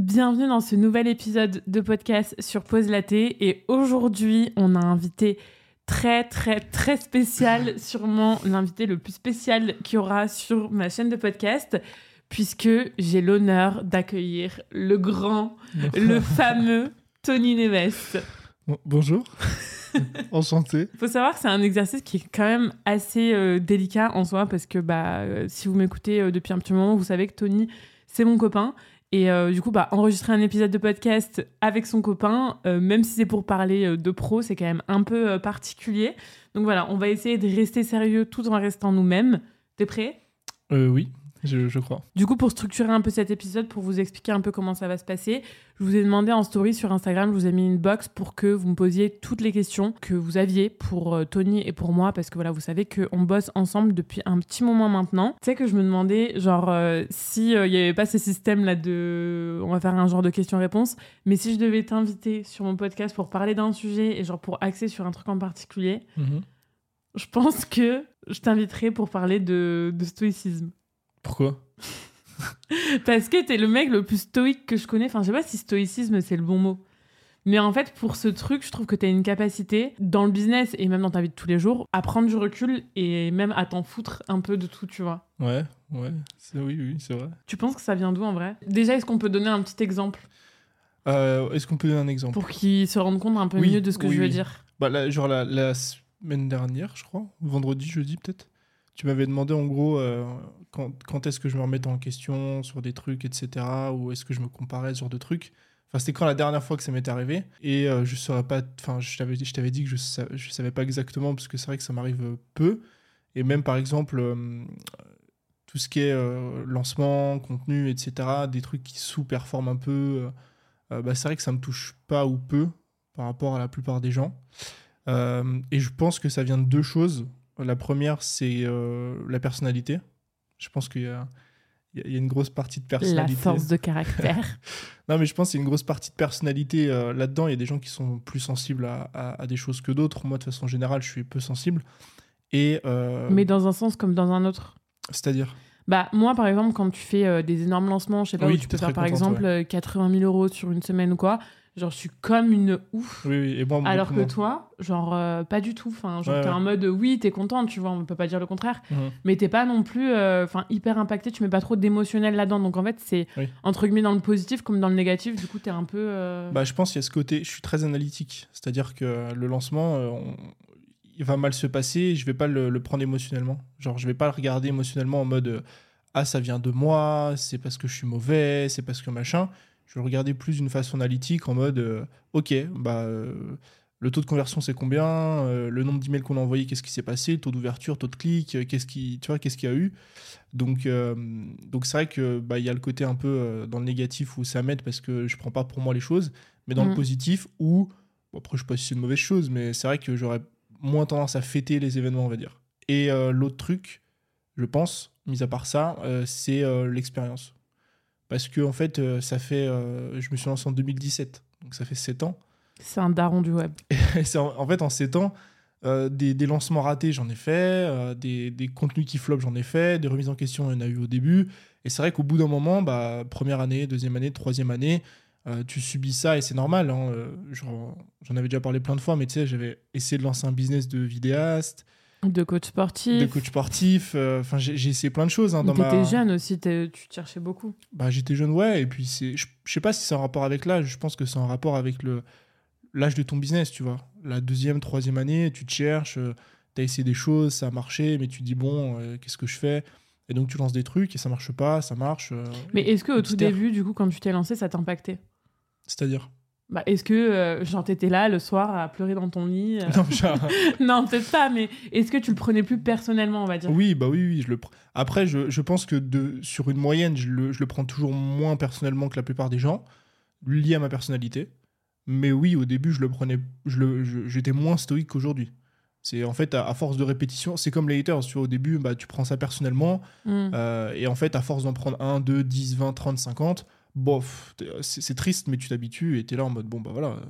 Bienvenue dans ce nouvel épisode de podcast sur Pause Laté. Et aujourd'hui, on a un invité très, très, très spécial, sûrement l'invité le plus spécial qu'il y aura sur ma chaîne de podcast, puisque j'ai l'honneur d'accueillir le grand, le fameux Tony Neves. Bon- bonjour. Enchanté. Il faut savoir que c'est un exercice qui est quand même assez euh, délicat en soi parce que bah, euh, si vous m'écoutez euh, depuis un petit moment, vous savez que Tony, c'est mon copain. Et euh, du coup, bah, enregistrer un épisode de podcast avec son copain, euh, même si c'est pour parler euh, de pro, c'est quand même un peu particulier. Donc voilà, on va essayer de rester sérieux tout en restant nous-mêmes. T'es prêt? Oui, je, je crois. Du coup, pour structurer un peu cet épisode, pour vous expliquer un peu comment ça va se passer, je vous ai demandé en story sur Instagram, je vous ai mis une box pour que vous me posiez toutes les questions que vous aviez pour euh, Tony et pour moi, parce que voilà, vous savez qu'on bosse ensemble depuis un petit moment maintenant. Tu sais que je me demandais, genre, euh, si il n'y avait pas ce système-là de... On va faire un genre de questions-réponses, mais si je devais t'inviter sur mon podcast pour parler d'un sujet et genre pour axer sur un truc en particulier, Mhm. je pense que je t'inviterais pour parler de, de stoïcisme. Pourquoi Parce que t'es le mec le plus stoïque que je connais. Enfin, je sais pas si stoïcisme c'est le bon mot. Mais en fait, pour ce truc, je trouve que t'as une capacité dans le business et même dans ta vie de tous les jours à prendre du recul et même à t'en foutre un peu de tout, tu vois. Ouais, ouais, c'est oui, oui, c'est vrai. Tu penses que ça vient d'où en vrai? Déjà, est-ce qu'on peut donner un petit exemple? Euh, Est-ce qu'on peut donner un exemple? Pour qu'ils se rendent compte un peu Oui, mieux de ce que oui, je veux oui. dire bah, là, Genre la, la semaine dernière, je crois, vendredi, jeudi peut-être, tu m'avais demandé en gros euh, quand, est-ce que je me remettais en question sur des trucs, etc. Ou est-ce que je me comparais sur de trucs. Enfin, c'était quand la dernière fois que ça m'est arrivé. Et euh, je saurais pas. Enfin, je t'avais dit que je, sa- je savais pas exactement parce que c'est vrai que ça m'arrive peu. Et même par exemple, euh, tout ce qui est euh, lancement, contenu, etc., des trucs qui sous-performent un peu, bah, c'est vrai que ça me touche pas ou peu par rapport à la plupart des gens. Et je pense que ça vient de deux choses. La première, c'est euh, la personnalité. Je pense qu'il y a, il y une grosse partie de La personnalité. force de caractère. Non, mais je pense qu'il y a une grosse partie de personnalité euh, là-dedans. Il y a des gens qui sont plus sensibles à, à- à des choses que d'autres. Moi, de façon générale, je suis peu sensible. Et euh, mais dans un sens comme dans un autre. c'est-à-dire? Bah, moi, par exemple, quand tu fais euh, des énormes lancements, je sais pas, Oui, où tu peux faire par exemple euh, 80 000 euros sur une semaine ou quoi, genre, je suis comme une ouf. Oui, oui. Et moi, Alors que toi, genre, euh, pas du tout. Enfin, genre, Ouais, t'es ouais. en mode, oui, t'es contente, tu vois, on peut pas dire le contraire. Mhm. Mais t'es pas non plus, euh, enfin, hyper impacté, tu mets pas trop d'émotionnel là-dedans. Donc, en fait, c'est Oui. entre guillemets dans le positif comme dans le négatif. Du coup, t'es un peu. euh, Bah, je pense qu'il y a ce côté, je suis très analytique. C'est-à-dire que le lancement, on- il va mal se passer, je vais pas le, le prendre émotionnellement. Genre, je vais pas le regarder émotionnellement en mode Ah, ça vient de moi, c'est parce que je suis mauvais, c'est parce que machin. Je le regarder plus d'une façon analytique en mode euh, Ok, bah. euh, le taux de conversion, c'est combien Euh, Le nombre d'emails qu'on a envoyés, qu'est-ce qui s'est passé taux d'ouverture, taux de clic, qu'est-ce qui, tu vois, qu'est-ce qu'il y a eu Donc, donc c'est vrai que bah, il y a le côté un peu dans le négatif où ça m'aide parce que je prends pas pour moi les choses, mais dans le positif où, bon, après je sais pas si c'est une mauvaise chose, mais c'est vrai que j'aurais moins tendance à fêter les événements, on va dire. Et l'autre truc, je pense, mis à part ça, c'est l'expérience. Parce que en fait, euh, ça fait, euh, je me suis lancé en 2017, donc ça fait 7 ans. C'est un daron du web. Et en, en fait, en 7 ans, euh, des, des lancements ratés, j'en ai fait, euh, des, des contenus qui flop, j'en ai fait, des remises en question, il y en a eu au début. Et c'est vrai qu'au bout d'un moment, bah, première année, deuxième année, troisième année, euh, tu subis ça et c'est normal. hein, J'en avais déjà parlé plein de fois, mais tu sais, j'avais essayé de lancer un business de vidéaste, De coach sportif. de coach sportif. euh, Enfin, j'ai j'ai essayé plein de choses. Hein, dans T'étais ma... jeune aussi, t'es- tu te cherchais beaucoup. Bah, j'étais jeune, ouais. Et puis, c'est, je, je sais pas si c'est en rapport avec l'âge. Je pense que c'est en rapport avec le, l'âge de ton business, tu vois. La deuxième, troisième année, tu te cherches, tu as essayé des choses, ça a marché, mais tu dis, bon, euh, qu'est-ce que je fais? Et donc, tu lances des trucs et ça marche pas, ça marche. euh, Mais est-ce qu'au tout début, du coup, quand tu t'es lancé, ça t'impactait? C'est-à-dire? Bah, Est-ce que, euh, genre, t'étais là le soir à pleurer dans ton lit euh, Non, genre- Non, peut-être pas, mais est-ce que tu le prenais plus personnellement, on va dire? Oui, bah oui, oui. Je le pr- Après, je, je pense que de, sur une moyenne, je le, je le prends toujours moins personnellement que la plupart des gens, lié à ma personnalité. Mais oui, au début, je le prenais, je j'étais moins stoïque qu'aujourd'hui. C'est en fait à, à force de répétition, c'est comme les haters. Tu vois, au début, bah, tu prends ça personnellement, Hmm. euh, et en fait, à force d'en prendre 1, 2, 10, 20, 30, 50, bof, t'es- c'est triste, mais tu t'habitues et t'es là en mode bon, bah voilà, euh,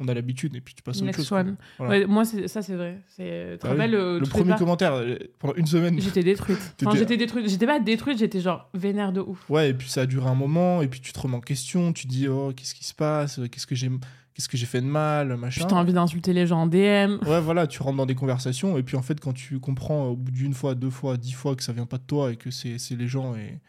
on a l'habitude et puis tu passes à autre chose. Voilà. Ouais, moi, ça, c'est vrai. C'est... Ah oui. euh, Le premier commentaire, euh, pendant une semaine. J'étais détruite. Enfin, j'étais détruite. J'étais pas détruite, j'étais genre vénère de ouf. Ouais, et puis ça a duré un moment, et puis tu te remets en question, tu dis, oh, qu'est-ce qui se passe Qu'est-ce que j'ai qu'est-ce que j'ai fait de mal Machin. Puis t'as envie d'insulter les gens en DM. Ouais, voilà, tu rentres dans des conversations, et puis en fait, quand tu comprends au bout d'une fois, deux fois, dix fois que ça vient pas de toi et que c'est c'est les gens et,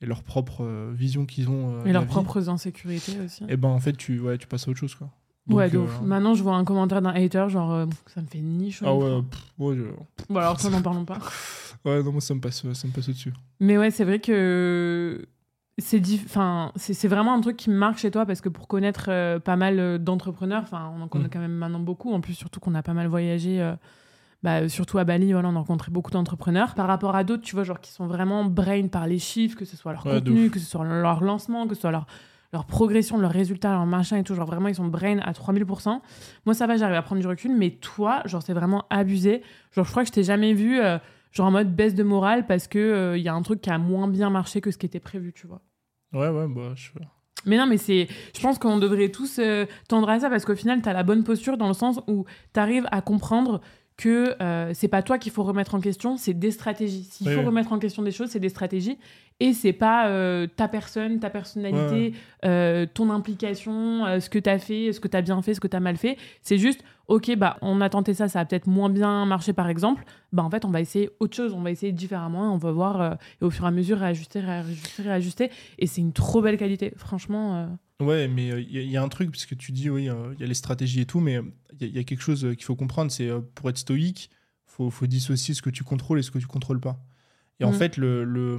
et leur propre euh, vision qu'ils ont. euh, Et leurs vie, propres insécurités aussi. Et ben en fait, tu, ouais, tu passes à autre chose, quoi. ouais, Donc, euh. Maintenant, je vois un commentaire d'un hater, genre, euh, ça me fait ni chaud. Ah ouais, pff, ouais, je- Bon, alors ça, n'en parlons pas. ouais, non, moi ça me passe, ça me passe au-dessus. Mais ouais, c'est vrai que c'est diff- enfin, c'est c'est vraiment un truc qui me marque chez toi parce que pour connaître euh, pas mal d'entrepreneurs, enfin, on en connaît Mm. quand même maintenant beaucoup. En plus, surtout qu'on a pas mal voyagé. Bah, surtout à Bali, voilà, on a rencontré beaucoup d'entrepreneurs. Par rapport à d'autres, tu vois, genre qui sont vraiment brain par les chiffres, que ce soit leur Ouais, contenu, que ce soit leur lancement, que ce soit leur, leur progression, leurs résultats, leur machin et tout. Genre vraiment, ils sont brain à 3000%. Moi, ça va, j'arrive à prendre du recul, mais toi, genre, c'est vraiment abusé. Genre, je crois que je t'ai jamais vu, euh, genre en mode baisse de morale parce que euh, y a un truc qui a moins bien marché que ce qui était prévu, tu vois. Ouais, ouais, bah, je... Mais non, mais c'est. Je pense qu'on devrait tous euh, tendre à ça parce qu'au final, tu as la bonne posture dans le sens où tu arrives à comprendre que euh, c'est pas toi qu'il faut remettre en question, c'est des stratégies. S'il Oui, faut oui. remettre en question des choses, c'est des stratégies. Et c'est pas euh, ta personne, ta personnalité, euh, ton implication, euh, ce que tu as fait, ce que tu as bien fait, ce que tu as mal fait. C'est juste, ok, bah, on a tenté ça, ça a peut-être moins bien marché par exemple. Bah, en fait, on va essayer autre chose, on va essayer différemment, on va voir, et au fur et à mesure, réajuster, réajuster, réajuster. Et c'est une trop belle qualité, franchement. Euh, Ouais, mais il y, a un truc, parce que tu dis, oui, il y a les stratégies et tout, mais il y, a quelque chose euh, qu'il faut comprendre, c'est euh, pour être stoïque, il faut, faut dissocier ce que tu contrôles et ce que tu contrôles pas. Et en Mhm. fait, le, le-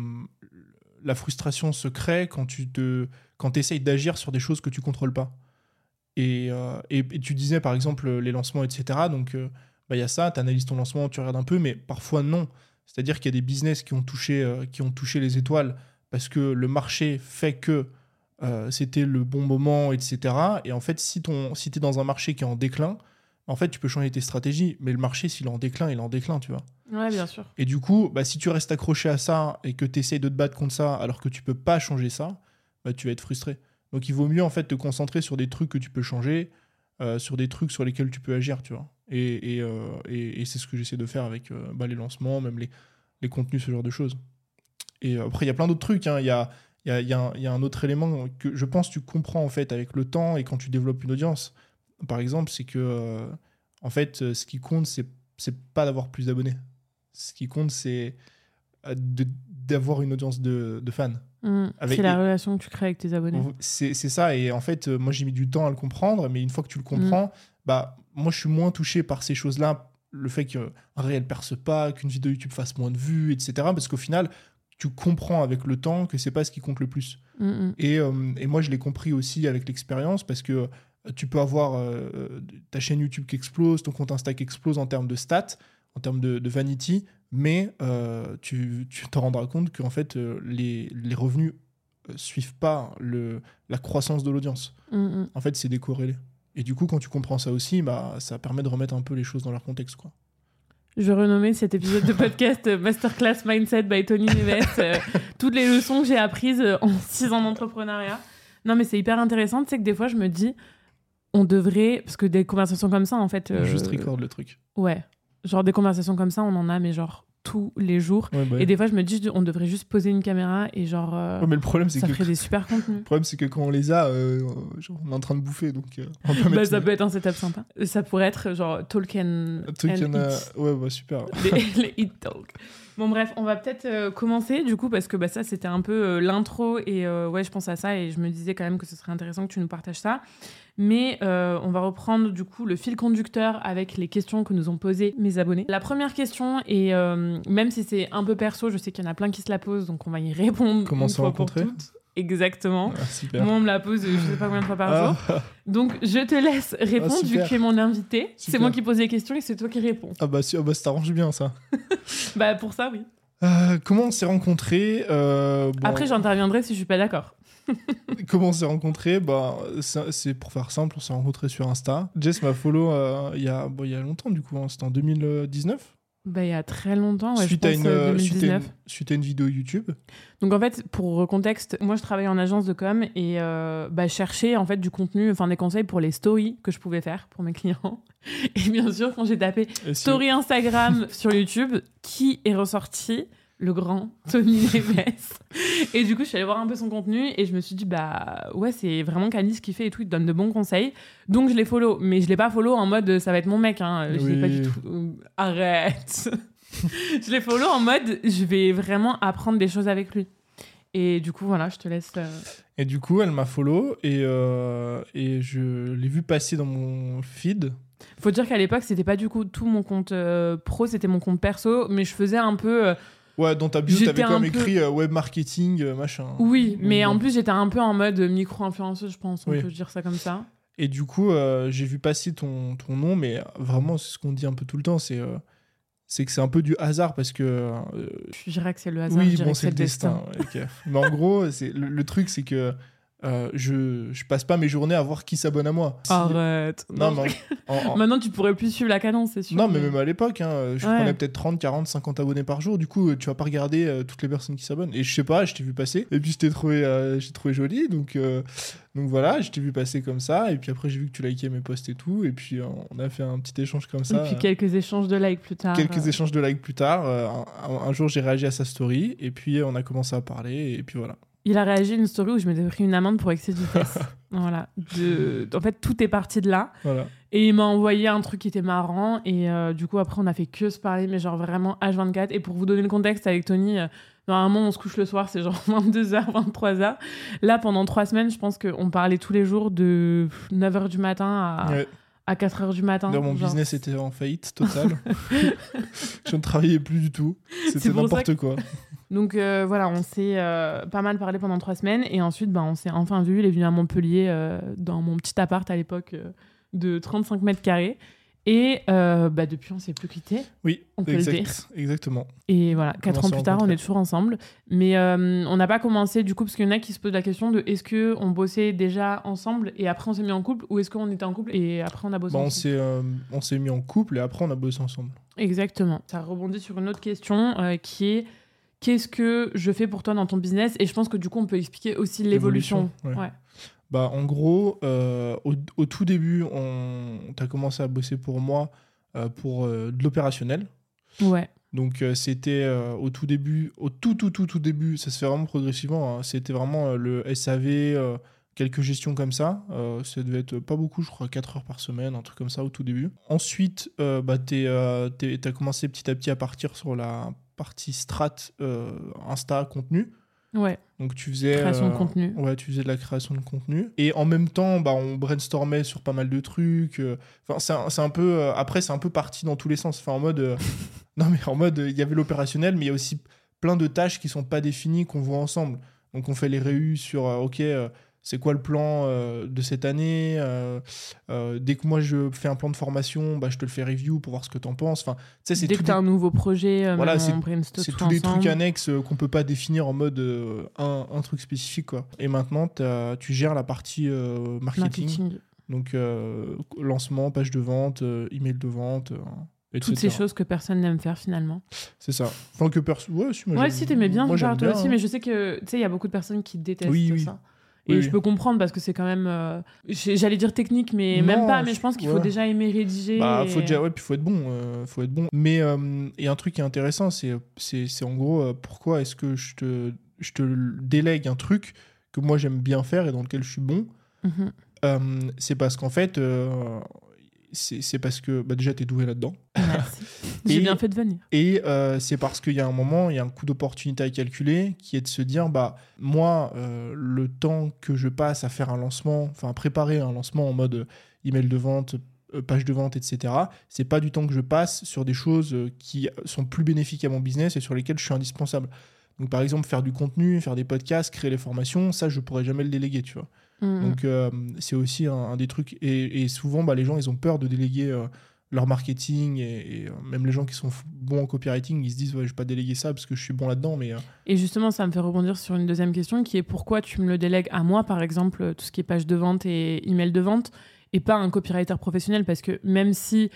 la frustration se crée quand tu te, quand essayes d'agir sur des choses que tu contrôles pas. Et, euh, et, et tu disais, par exemple, les lancements, etc. Donc, euh, bah, il y a ça, tu analyses ton lancement, tu regardes un peu, mais parfois non. C'est-à-dire qu'il y a des business qui ont, touché, euh, qui ont touché les étoiles parce que le marché fait que euh, c'était le bon moment, etc. Et en fait, si, ton, si tu es dans un marché qui est en déclin, en fait, tu peux changer tes stratégies, mais le marché, s'il est en déclin, il est en déclin, tu vois. Ouais, bien sûr. Et du coup, bah, si tu restes accroché à ça et que tu essayes de te battre contre ça alors que tu peux pas changer ça, bah, tu vas être frustré. Donc il vaut mieux en fait te concentrer sur des trucs que tu peux changer, euh, sur des trucs sur lesquels tu peux agir, tu vois. Et, et, euh, et- et c'est ce que j'essaie de faire avec euh, bah, les lancements, même les, les contenus, ce genre de choses. Et après, il y a plein d'autres trucs. hein. Il y, a, il y, a, y un- il y a un autre élément que je pense tu comprends en fait avec le temps et quand tu développes une audience. Par exemple, c'est que euh, en fait, ce qui compte, c'est pas d'avoir plus d'abonnés. Ce qui compte, c'est euh, d'avoir une audience de, de fans. Mm. Avec C'est la relation que tu crées avec tes abonnés. C'est ça. Et en fait, euh, moi, j'ai mis du temps à le comprendre, mais une fois que tu le comprends, bah, moi, je suis moins touché par ces choses-là. Le fait qu'un réel perce pas, qu'une vidéo YouTube fasse moins de vues, etc. Parce qu'au final, tu comprends avec le temps que c'est pas ce qui compte le plus. Mm, mm. Et, euh, et moi, je l'ai compris aussi avec l'expérience parce que euh, tu peux avoir euh, ta chaîne YouTube qui explose, ton compte Insta qui explose en termes de stats, en termes de, de vanity, mais euh, tu tu te rendras compte qu'en fait, les, les revenus suivent pas le, la croissance de l'audience. Mm. En fait, c'est décorrélé. Et du coup, quand tu comprends ça aussi, bah, ça permet de remettre un peu les choses dans leur contexte. Quoi. Je vais renommer cet épisode de podcast euh, Masterclass Mindset by Tony Neves. euh, toutes les leçons que j'ai apprises euh, en six ans d'entrepreneuriat. Non, mais c'est hyper intéressant. Sais que des fois, je me dis, on devrait. Parce que des conversations comme ça, en fait. euh, Juste record le truc. Ouais. Genre des conversations comme ça, on en a, mais genre tous les jours. Ouais, bah, Et des fois, je me dis, on devrait juste poser une caméra et genre. euh, ouais, mais le problème, c'est ça que ferait des super contenus. Le problème, c'est que quand on les a, euh, genre, on est en train de bouffer, donc euh, on Bah, ça peut être un setup sympa. Ça pourrait être genre talk and, Un truc, and il y en a- eat. Ouais, bah, super. les, les hit talk. Bon bref, on va peut-être euh, commencer du coup parce que bah, ça c'était un peu euh, l'intro et euh, ouais je pense à ça et je me disais quand même que ce serait intéressant que tu nous partages ça. Mais on va reprendre du coup le fil conducteur avec les questions que nous ont posées mes abonnés. La première question et même si c'est un peu perso, je sais qu'il y en a plein qui se la posent donc on va y répondre. Comment se rencontrer. Exactement. Ah. Moi on me la pose je sais pas combien de fois par jour. Ah, Donc je te laisse répondre vu que tu es mon invité. C'est moi qui pose les questions et c'est toi qui réponds. ah bah, si- ah bah, ça t'arrange bien, ça. Bah pour ça oui. Euh, comment on s'est rencontrés euh, bon, Après j'interviendrai si je suis pas d'accord. Comment on s'est rencontrés bah, c'est pour faire simple, on s'est rencontrés sur Insta. Jess m'a follow euh, il y, a, bon, y a longtemps, du coup. hein, C'était en 2019 Bah, il y a très longtemps, ouais, suite, je à pense une, euh, euh, suite, à une, 2019. suite à une vidéo YouTube. Donc en fait, pour contexte, moi je travaillais en agence de com et euh, bah, cherchais en fait du contenu, enfin des conseils pour les stories que je pouvais faire pour mes clients. Et bien sûr, quand j'ai tapé Et si- story Instagram sur YouTube, qui est ressorti Le grand Tony Neves. Et du coup, je suis allée voir un peu son contenu et je me suis dit, bah ouais, c'est vraiment Candice qui fait et tout, il te donne de bons conseils. Donc je l'ai follow, mais je l'ai pas follow en mode ça va être mon mec, hein. Je l'ai Oui. pas du tout. Arrête Je l'ai follow en mode je vais vraiment apprendre des choses avec lui. Et du coup, voilà, je te laisse. euh, Et du coup, elle m'a follow et, euh, et je l'ai vu passer dans mon feed. Faut dire qu'à l'époque, c'était pas du coup tout mon compte euh, pro, c'était mon compte perso, mais je faisais un peu. Ouais, dans ta bio, t'avais quand même peu- écrit euh, web marketing, euh, machin. Oui, mais en plus, j'étais un peu en mode micro-influenceuse, je pense, on Oui. peut dire ça comme ça. Et du coup, euh, j'ai vu passer ton, ton nom, mais vraiment, c'est ce qu'on dit un peu tout le temps, c'est c'est que c'est un peu du hasard parce que. Je dirais que c'est le hasard, oui, bon, c'est le destin. mais en gros, c'est le, le truc, c'est que euh, je, je passe pas mes journées à voir qui s'abonne à moi. Si- Arrête. Non, mais en- en- en- Maintenant, tu pourrais plus suivre la cadence, c'est sûr. Non, mais même à l'époque, hein, je Ouais. prenais peut-être 30, 40, 50 abonnés par jour. Du coup, tu vas pas regarder euh, toutes les personnes qui s'abonnent. Et je sais pas, je t'ai vu passer. Et puis, je t'ai trouvé, euh, j'ai trouvé joli. Donc, donc voilà, je t'ai vu passer comme ça. Et puis après, j'ai vu que tu likais mes posts et tout. Et puis, on a fait un petit échange comme ça. Et puis quelques échanges de likes plus tard. quelques échanges de likes plus tard. un, un jour, j'ai réagi à sa story. Et puis, on a commencé à parler. Et puis voilà. Il a réagi à une story où je m'étais pris une amende pour excès de vitesse. voilà. De... En fait, tout est parti de là. Voilà. Et il m'a envoyé un truc qui était marrant. Et euh, du coup, après, on a fait que se parler, mais genre vraiment H24. Et pour vous donner le contexte avec Tony, euh, normalement, on se couche le soir, c'est genre 22h, 23h. Là, pendant trois semaines, je pense qu'on parlait tous les jours de 9h du matin à, Ouais. à 4h du matin. Mon genre. business était en faillite totale. je ne travaillais plus du tout. C'était n'importe quoi. Donc euh, voilà, on s'est euh, pas mal parlé pendant trois semaines. Et ensuite, bah, on s'est enfin vu. Il est venu à Montpellier euh, dans mon petit appart à l'époque de 35 mètres carrés. Et bah, depuis, on s'est plus quitté. Oui, On peut le exact- dire. exactement. Et voilà, quatre ans plus tard, on est toujours ensemble. Mais on n'a pas commencé du coup, parce qu'il y en a qui se posent la question de est-ce que on bossait déjà ensemble et après on s'est mis en couple ou est-ce qu'on était en couple et après on a bossé Bah, on ensemble s'est on s'est mis en couple et après on a bossé ensemble. Exactement. Ça rebondit sur une autre question qui est qu'est-ce que je fais pour toi dans ton business Et je pense que du coup, on peut expliquer aussi l'évolution. L'évolution, ouais. Ouais. Bah en gros, euh, au, au tout début, on t'as commencé à bosser pour moi euh, pour euh, de l'opérationnel. Ouais. Donc c'était au tout début, au tout tout tout tout début, ça se fait vraiment progressivement. hein. C'était vraiment le SAV, quelques gestions comme ça. Ça devait être pas beaucoup, je crois 4 heures par semaine, un truc comme ça au tout début. Ensuite, bah, t'es- t'as commencé petit à petit à partir sur la partie strat euh, Insta contenu. Ouais. Donc tu faisais Création de euh. Ouais, tu faisais de la création de contenu. Et en même temps, bah, on brainstormait sur pas mal de trucs. euh, Enfin, c'est un, un peu. après, c'est un peu parti dans tous les sens. Enfin, en mode. non, mais en mode, il y avait l'opérationnel, mais il y a aussi plein de tâches qui sont pas définies qu'on voit ensemble. Donc, on fait les réus sur. ok, c'est quoi le plan euh, de cette année euh, euh, Dès que moi je fais un plan de formation, bah, je te le fais review pour voir ce que t'en penses. Enfin, Dès tout que tu as un nouveau projet, Voilà, c'est- tous des ensemble. trucs annexes qu'on peut pas définir en mode un, un truc spécifique quoi. Et maintenant t'as- tu gères la partie marketing, marketing. donc lancement, page de vente, email de vente, euh, Toutes ces etc. choses que personne n'aime faire finalement. C'est ça. Enfin que perso, ouais, si, moi, ouais, si t'aimais bien moi, toi bien, aussi, hein. mais je sais que tu sais, il y a beaucoup de personnes qui détestent Oui, oui. ça. Et Oui, je peux comprendre parce que c'est quand même. euh, J'allais dire technique, mais Non, même pas. Mais je- pense qu'il faut ouais. déjà aimer rédiger. Bah, et- faut déjà, ouais, puis faut être bon, euh, faut être bon. Mais euh, et un truc qui est intéressant, c'est, en gros euh, pourquoi est-ce que je te, je te délègue un truc que moi j'aime bien faire et dans lequel je suis bon? Mhm. C'est parce qu'en fait, c'est, parce que bah, déjà t'es doué là-dedans. J'ai bien fait de venir. Et euh, c'est parce qu'il y a un moment, il y a un coût d'opportunité à calculer qui est de se dire, bah moi, euh, le temps que je passe à faire un lancement, enfin à préparer un lancement en mode euh, email de vente, page de vente, etc., c'est pas du temps que je passe sur des choses qui sont plus bénéfiques à mon business et sur lesquelles je suis indispensable. Donc par exemple, faire du contenu, faire des podcasts, créer les formations, ça je pourrais jamais le déléguer, tu vois. Mhm. Donc euh, c'est aussi un, un des trucs. Et, et souvent, bah, les gens, ils ont peur de déléguer euh, leur marketing. Et, et, euh, même les gens qui sont bons en copywriting, ils se disent, ouais, je vais pas déléguer ça parce que je suis bon là-dedans. Mais Et justement, ça me fait rebondir sur une deuxième question qui est pourquoi tu me le délègues à moi, par exemple, tout ce qui est page de vente et email de vente, et pas un copywriter professionnel? Parce que même si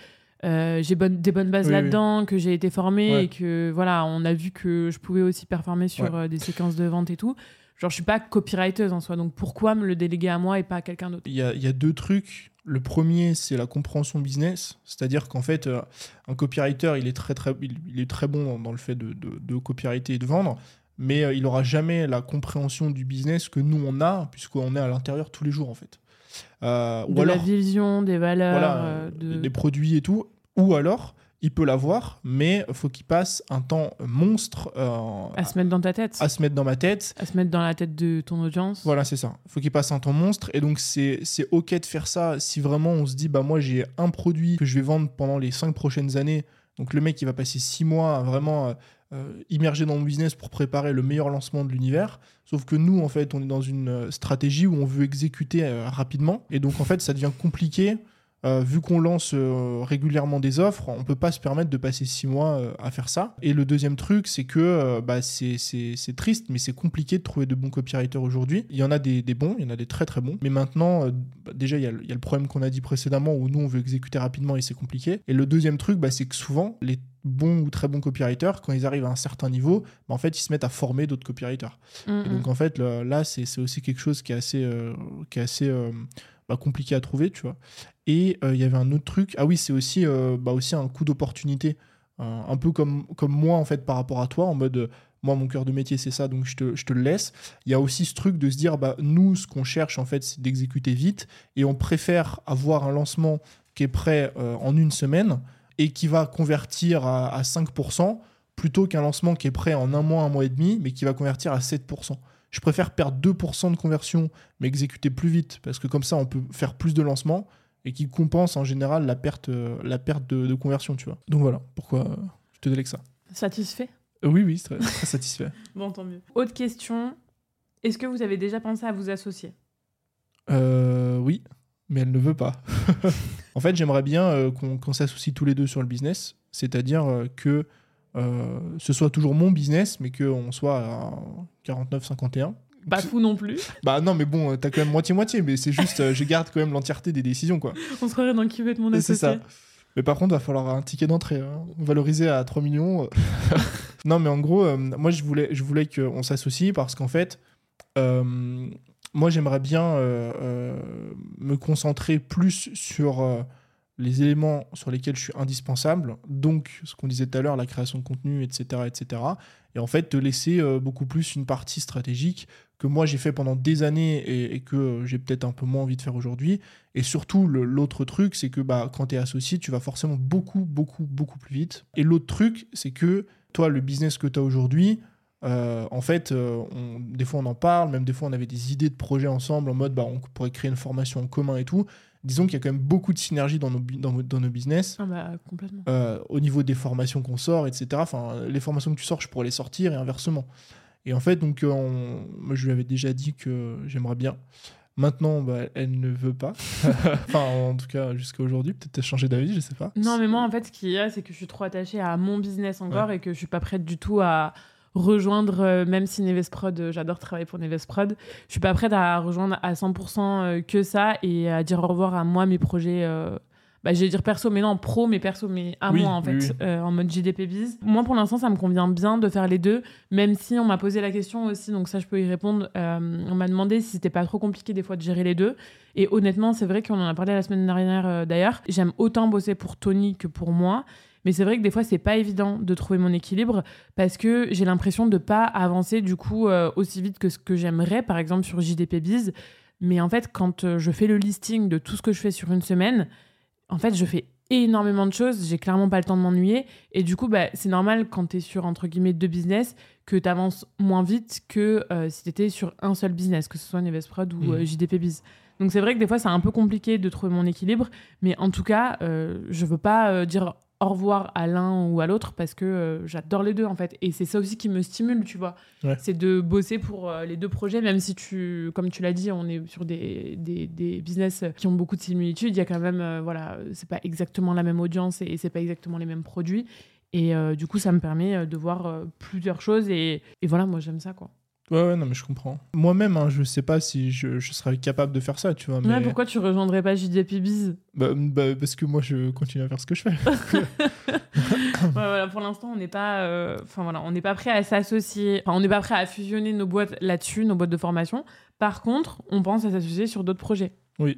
euh, j'ai bonne, des bonnes bases Oui, là-dedans, que j'ai été formée Ouais. et que voilà, on a vu que je pouvais aussi performer sur Ouais. euh, des séquences de vente et tout. Genre, je suis pas copywriter en soi, donc pourquoi me le déléguer à moi et pas à quelqu'un d'autre? Il y a, il y a deux trucs. Le premier, c'est la compréhension business. C'est-à-dire qu'en fait, euh, un copywriter, il est très, très, il, il est très bon dans, dans le fait de, de, de copywriter et de vendre, mais euh, il aura jamais la compréhension du business que nous, on a, puisqu'on est à l'intérieur tous les jours, en fait. Euh, De la vision, des valeurs, voilà, de... des produits et tout. Ou alors, il peut l'avoir, mais il faut qu'il passe un temps monstre euh, à se mettre dans ta tête, à se mettre dans ma tête. à se mettre dans la tête de ton audience. Voilà, c'est ça. Il faut qu'il passe un temps monstre. Et donc, c'est c'est OK de faire ça si vraiment on se dit, bah moi, j'ai un produit que je vais vendre pendant les cinq prochaines années. Donc, le mec, il va passer six mois à vraiment euh, euh, immergé dans mon business pour préparer le meilleur lancement de l'univers. Sauf que nous, en fait, on est dans une stratégie où on veut exécuter euh, rapidement. Et donc, en fait, ça devient compliqué. Euh, vu qu'on lance euh, régulièrement des offres, on peut pas se permettre de passer six mois euh, à faire ça. Et le deuxième truc, c'est que bah, c'est triste, mais c'est compliqué de trouver de bons copywriters aujourd'hui. Il y en a des, des bons, il y en a des très très bons. Mais maintenant, bah, déjà, il y, a le- il y a le problème qu'on a dit précédemment où nous, on veut exécuter rapidement et c'est compliqué. Et le deuxième truc, bah, c'est que souvent, les bons ou très bons copywriters, quand ils arrivent à un certain niveau, bah, en fait, ils se mettent à former d'autres copywriters. Mm, Et donc en fait là c'est c'est aussi quelque chose qui est assez, euh, qui est assez euh, compliqué à trouver, tu vois. Et euh, il y avait un autre truc, ah oui c'est aussi, euh, bah, aussi un coup d'opportunité, un peu comme, comme moi en fait par rapport à toi, en mode euh, moi mon cœur de métier c'est ça, donc je te, je te le laisse. Il y a aussi ce truc de se dire, bah, nous ce qu'on cherche en fait c'est d'exécuter vite et on préfère avoir un lancement qui est prêt en une semaine et qui va convertir à 5% plutôt qu'un lancement qui est prêt en un mois, un mois et demi, mais qui va convertir à 7%. Je préfère perdre 2% de conversion, mais exécuter plus vite, parce que comme ça, on peut faire plus de lancements et qui compense en général la perte, euh, la perte de, de conversion, tu vois. Donc voilà, pourquoi euh, je te délègue ça. Satisfait? Euh, oui, oui, très, très satisfait. Bon, tant mieux. Autre question. Est-ce que vous avez déjà pensé à vous associer? Euh, oui, mais elle ne veut pas. en fait, j'aimerais bien euh, qu'on s'associe tous les deux sur le business, c'est-à-dire que euh, ce soit toujours mon business, mais qu'on soit à 49-51. Pas fou non plus. Bah non, mais bon, euh, t'as quand même moitié-moitié, mais c'est juste, euh, je garde quand même l'entièreté des décisions, quoi. On se croirait dans qui veut être mon C'est associé. ça. Mais par contre, il va falloir un ticket d'entrée, hein, valorisé à 3 millions. non, mais en gros, euh, moi, je voulais, je voulais qu'on s'associe parce qu'en fait, moi, j'aimerais bien me concentrer plus sur les éléments sur lesquels je suis indispensable. Donc, ce qu'on disait tout à l'heure, la création de contenu, etc., etc. Et en fait, te laisser euh, beaucoup plus une partie stratégique que moi j'ai fait pendant des années et, que j'ai peut-être un peu moins envie de faire aujourd'hui. Et surtout, l'autre truc, c'est que bah, quand tu es associé, tu vas forcément beaucoup, beaucoup, beaucoup plus vite. Et l'autre truc, c'est que toi, le business que tu as aujourd'hui, euh, en fait, euh, des fois on en parle, même des fois on avait des idées de projets ensemble en mode bah, on pourrait créer une formation en commun et tout. Disons qu'il y a quand même beaucoup de synergie dans nos, dans, dans nos business. Ah bah, complètement. Euh, au niveau des formations qu'on sort, etc. Enfin, les formations que tu sors, je pourrais les sortir et inversement. Et en fait, donc, euh, on- moi, je lui avais déjà dit que j'aimerais bien. Maintenant, bah, elle ne veut pas. enfin, en tout cas, jusqu'à aujourd'hui. Peut-être changé d'avis, je sais pas. Non, mais moi, en fait, ce qu'il y a, c'est que je suis trop attachée à mon business encore et que je suis pas prête du tout à rejoindre, euh, même si Neves Prod, euh, j'adore travailler pour Neves Prod, je suis pas prête à rejoindre à 100% euh, que ça et à dire au revoir à moi, mes projets. euh, bah, je vais dire perso, mais non, pro, mais perso, mais à Oui, moi, en fait, oui. euh, en mode JDP Biz. Moi, pour l'instant, ça me convient bien de faire les deux, même si on m'a posé la question aussi, donc ça, je peux y répondre. Euh, on m'a demandé si c'était pas trop compliqué des fois de gérer les deux. Et honnêtement, c'est vrai qu'on en a parlé la semaine dernière euh, d'ailleurs. J'aime autant bosser pour Tony que pour moi. Mais c'est vrai que des fois, c'est pas évident de trouver mon équilibre parce que j'ai l'impression de pas avancer du coup euh, aussi vite que ce que j'aimerais, par exemple sur JDP Biz. Mais en fait, quand euh, je fais le listing de tout ce que je fais sur une semaine, en fait, je fais énormément de choses. J'ai clairement pas le temps de m'ennuyer. Et du coup, bah, c'est normal quand tu es sur entre guillemets deux business que tu avances moins vite que euh, si tu étais sur un seul business, que ce soit Nevesprod ou euh, JDP Biz. Donc c'est vrai que des fois, c'est un peu compliqué de trouver mon équilibre. Mais en tout cas, euh, je veux pas dire au revoir à l'un ou à l'autre parce que euh, j'adore les deux en fait. Et c'est ça aussi qui me stimule, tu vois. Ouais. C'est de bosser pour euh, les deux projets, même si tu, comme tu l'as dit, on est sur des, des, des business qui ont beaucoup de similitudes. Il y a quand même, euh, voilà, c'est pas exactement la même audience et, et c'est pas exactement les mêmes produits. Et du coup, ça me permet de voir plusieurs choses. Et, et voilà, moi j'aime ça quoi. Ouais, ouais, non, mais je comprends. Moi-même, hein, je sais pas si je, je serais capable de faire ça, tu vois. Mais... Ouais, pourquoi tu rejoindrais pas JDP Biz Bah, bah, parce que moi, je continue à faire ce que je fais. Ouais, voilà, pour l'instant, on n'est pas, euh, enfin voilà, on n'est pas prêt à s'associer. Enfin, on n'est pas prêt à fusionner nos boîtes là-dessus, nos boîtes de formation. Par contre, on pense à s'associer sur d'autres projets. Oui.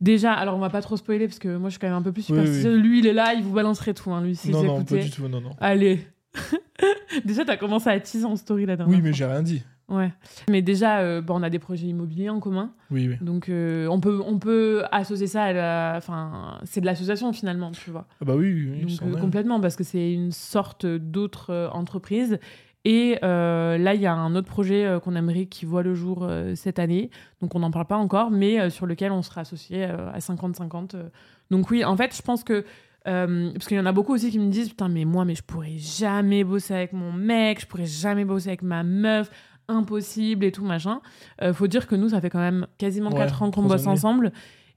Déjà, alors on va pas trop spoiler parce que moi je suis quand même un peu plus Oui. Lui, il est là, il vous balancerait tout, hein, lui, si non, vous non, pas du tout, non, non. Allez. déjà, t'as commencé à teaser en story la dernière Oui, mais j'ai rien dit. Ouais. Mais déjà, euh, bon, on a des projets immobiliers en commun. Oui, oui. Donc, euh, on, peut, on peut associer ça à la. Enfin, c'est de l'association finalement, tu vois. Ah bah oui, oui, oui, Donc, euh, complètement, parce que c'est une sorte d'autre entreprise. Et là, il y a un autre projet qu'on aimerait qui voit le jour cette année. Donc, on n'en parle pas encore, mais sur lequel on sera associé à 50-50. euh. Donc, oui, en fait, je pense que. euh, parce qu'il y en a beaucoup aussi qui me disent Putain, mais moi, mais je pourrais jamais bosser avec mon mec, je pourrais jamais bosser avec ma meuf, impossible et tout, machin. Euh, faut dire que nous, ça fait quand même quasiment Ouais, 4 ans qu'on bosse années. ensemble.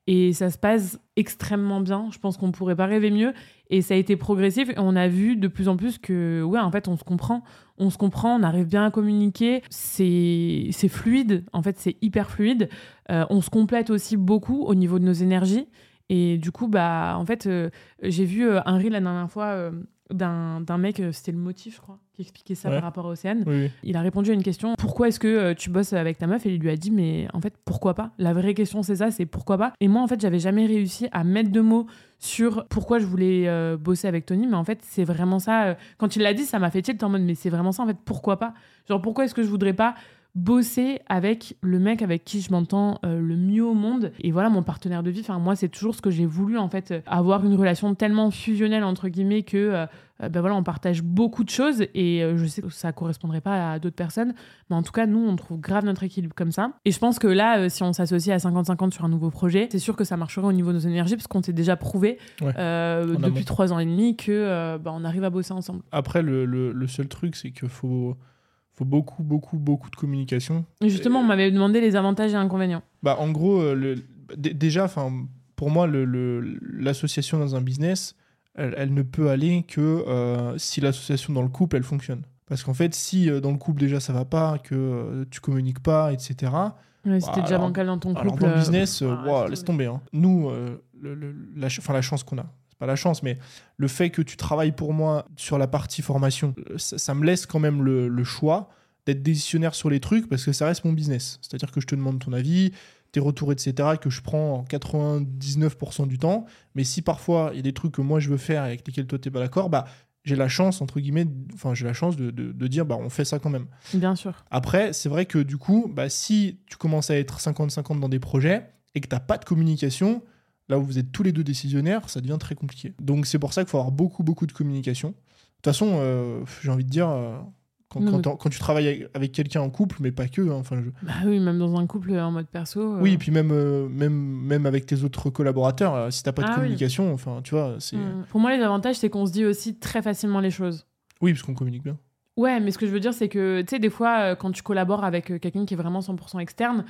Et ça se passe extrêmement bien. Je pense qu'on pourrait pas rêver mieux. Et ça a été progressif. Et on a vu de plus en plus que, ouais, en fait, on se comprend. On se comprend, on arrive bien à communiquer. C'est c'est fluide. En fait, c'est hyper fluide. Euh, on se complète aussi beaucoup au niveau de nos énergies. Et du coup, bah, en fait, euh, j'ai vu un reel la dernière fois d'un d'un mec, euh, c'était le motif, je crois, qui expliquait ça Ouais. par rapport à Océane. Oui, oui. Il a répondu à une question pourquoi est-ce que euh, tu bosses avec ta meuf? Et il lui a dit mais en fait pourquoi pas? La vraie question c'est ça, c'est pourquoi pas? Et moi en fait j'avais jamais réussi à mettre de mots sur pourquoi je voulais euh, bosser avec Tony, mais en fait c'est vraiment ça. euh, quand il l'a dit, ça m'a fait tilt en mode mais c'est vraiment ça en fait pourquoi pas? Genre pourquoi est-ce que je voudrais pas bosser avec le mec avec qui je m'entends euh, le mieux au monde. Et voilà mon partenaire de vie enfin moi c'est toujours ce que j'ai voulu en fait euh, avoir une relation tellement fusionnelle entre guillemets que euh, ben voilà on partage beaucoup de choses et je sais que ça correspondrait pas à d'autres personnes. Mais en tout cas nous on trouve grave notre équilibre comme ça. Et je pense que là si on s'associe à 50-50 sur un nouveau projet c'est sûr que ça marcherait au niveau de nos énergies parce qu'on s'est déjà prouvé Ouais. euh, depuis trois ans et demi que euh, ben, on arrive à bosser ensemble. Après, le, le, le seul truc, c'est qu'il faut, faut beaucoup, beaucoup, beaucoup de communication. et justement on m'avait demandé les avantages et inconvénients Bah, en gros, euh, le, déjà, pour moi, le- le- l'association dans un business, elle, elle ne peut aller que euh, si l'association dans le couple, elle fonctionne. Parce qu'en fait, si euh, dans le couple déjà ça va pas, que euh, tu communiques pas, etc. Ouais, si Bah, t'es déjà alors- bancal dans ton Alors couple dans le business, euh, ah, laisse tomber. hein. Nous, le- le- la, ch- enfin, la chance qu'on a, pas la chance, mais le fait que tu travailles pour moi sur la partie formation, euh, ça, ça me laisse quand même le, le choix d'être décisionnaire sur les trucs parce que ça reste mon business. C'est-à-dire que je te demande ton avis, tes retours, etc., que je prends en 99% du temps. Mais si parfois il y a des trucs que moi je veux faire et avec lesquels toi t'es pas d'accord, bah j'ai la chance, entre guillemets, enfin j'ai la chance de, de- de dire bah on fait ça quand même. bien sûr Après, c'est vrai que du coup, bah, si tu commences à être 50-50 dans des projets et que tu n'as pas de communication, là où vous êtes tous les deux décisionnaires, ça devient très compliqué. Donc c'est pour ça qu'il faut avoir beaucoup, beaucoup de communication. De toute façon, euh, j'ai envie de dire, euh, quand, Non, quand mais- t'en- quand tu travailles avec, quelqu'un en couple, mais pas que, hein, enfin, je- bah oui même dans un couple en mode perso euh, oui, et puis même, même, même avec tes autres collaborateurs, si t'as pas de Ah oui. communication, enfin, tu vois, c'est... Mm. Pour moi, les avantages, c'est qu'on se dit aussi très facilement les choses. Oui, parce qu'on communique bien. Ouais, mais ce que je veux dire, c'est que, tu sais, des fois, quand tu collabores avec quelqu'un qui est vraiment 100% externe,